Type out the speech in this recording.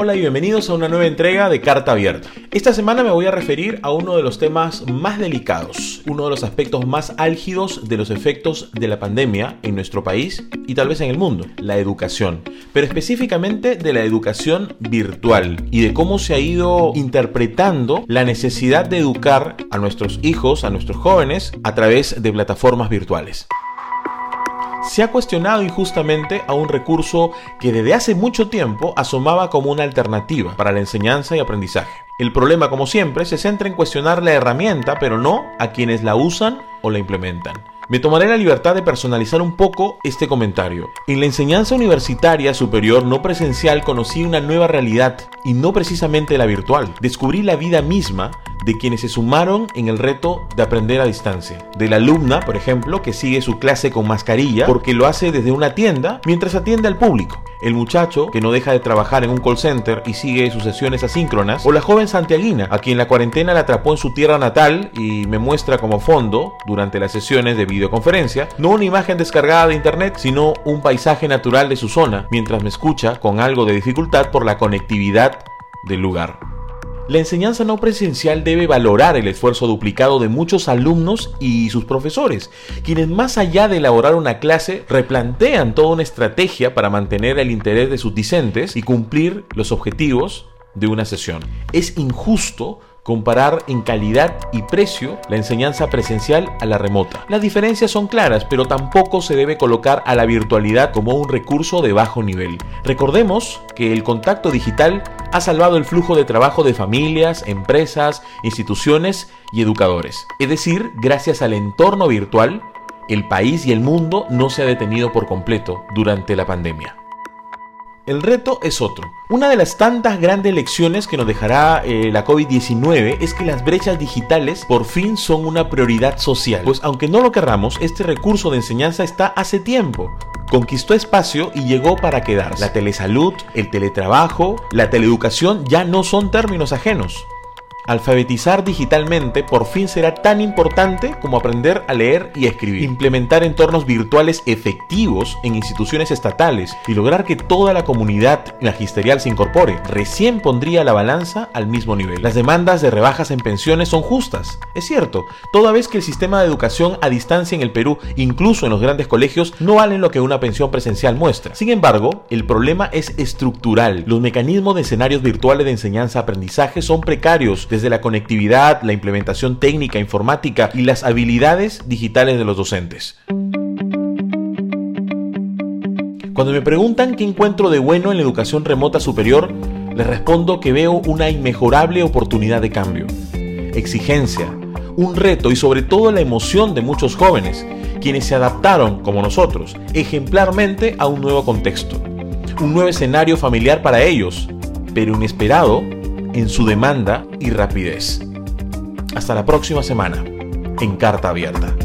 Hola y bienvenidos a una nueva entrega de Carta Abierta. Esta semana me voy a referir a uno de los temas más delicados, uno de los aspectos más álgidos de los efectos de la pandemia en nuestro país y tal vez en el mundo, la educación, pero específicamente de la educación virtual y de cómo se ha ido interpretando la necesidad de educar a nuestros hijos, a nuestros jóvenes, a través de plataformas virtuales se ha cuestionado injustamente a un recurso que desde hace mucho tiempo asomaba como una alternativa para la enseñanza y aprendizaje. El problema, como siempre, se centra en cuestionar la herramienta, pero no a quienes la usan o la implementan. Me tomaré la libertad de personalizar un poco este comentario. En la enseñanza universitaria superior no presencial conocí una nueva realidad y no precisamente la virtual. Descubrí la vida misma de quienes se sumaron en el reto de aprender a distancia. De la alumna, por ejemplo, que sigue su clase con mascarilla porque lo hace desde una tienda mientras atiende al público. El muchacho que no deja de trabajar en un call center y sigue sus sesiones asíncronas. O la joven santiaguina, a quien la cuarentena la atrapó en su tierra natal y me muestra como fondo, durante las sesiones de videoconferencia, no una imagen descargada de internet, sino un paisaje natural de su zona, mientras me escucha con algo de dificultad por la conectividad del lugar. La enseñanza no presencial debe valorar el esfuerzo duplicado de muchos alumnos y sus profesores, quienes más allá de elaborar una clase replantean toda una estrategia para mantener el interés de sus discentes y cumplir los objetivos de una sesión. Es injusto comparar en calidad y precio la enseñanza presencial a la remota. Las diferencias son claras, pero tampoco se debe colocar a la virtualidad como un recurso de bajo nivel. Recordemos que el contacto digital ha salvado el flujo de trabajo de familias, empresas, instituciones y educadores. Es decir, gracias al entorno virtual, el país y el mundo no se ha detenido por completo durante la pandemia. El reto es otro. Una de las tantas grandes lecciones que nos dejará eh, la COVID-19 es que las brechas digitales por fin son una prioridad social. Pues aunque no lo querramos, este recurso de enseñanza está hace tiempo. Conquistó espacio y llegó para quedarse. La telesalud, el teletrabajo, la teleeducación ya no son términos ajenos. Alfabetizar digitalmente por fin será tan importante como aprender a leer y escribir. Implementar entornos virtuales efectivos en instituciones estatales y lograr que toda la comunidad magisterial se incorpore recién pondría la balanza al mismo nivel. Las demandas de rebajas en pensiones son justas, es cierto, toda vez que el sistema de educación a distancia en el Perú, incluso en los grandes colegios, no valen lo que una pensión presencial muestra. Sin embargo, el problema es estructural. Los mecanismos de escenarios virtuales de enseñanza-aprendizaje son precarios desde la conectividad, la implementación técnica, informática y las habilidades digitales de los docentes. Cuando me preguntan qué encuentro de bueno en la educación remota superior, les respondo que veo una inmejorable oportunidad de cambio, exigencia, un reto y sobre todo la emoción de muchos jóvenes, quienes se adaptaron, como nosotros, ejemplarmente a un nuevo contexto, un nuevo escenario familiar para ellos, pero inesperado en su demanda y rapidez. Hasta la próxima semana en Carta Abierta.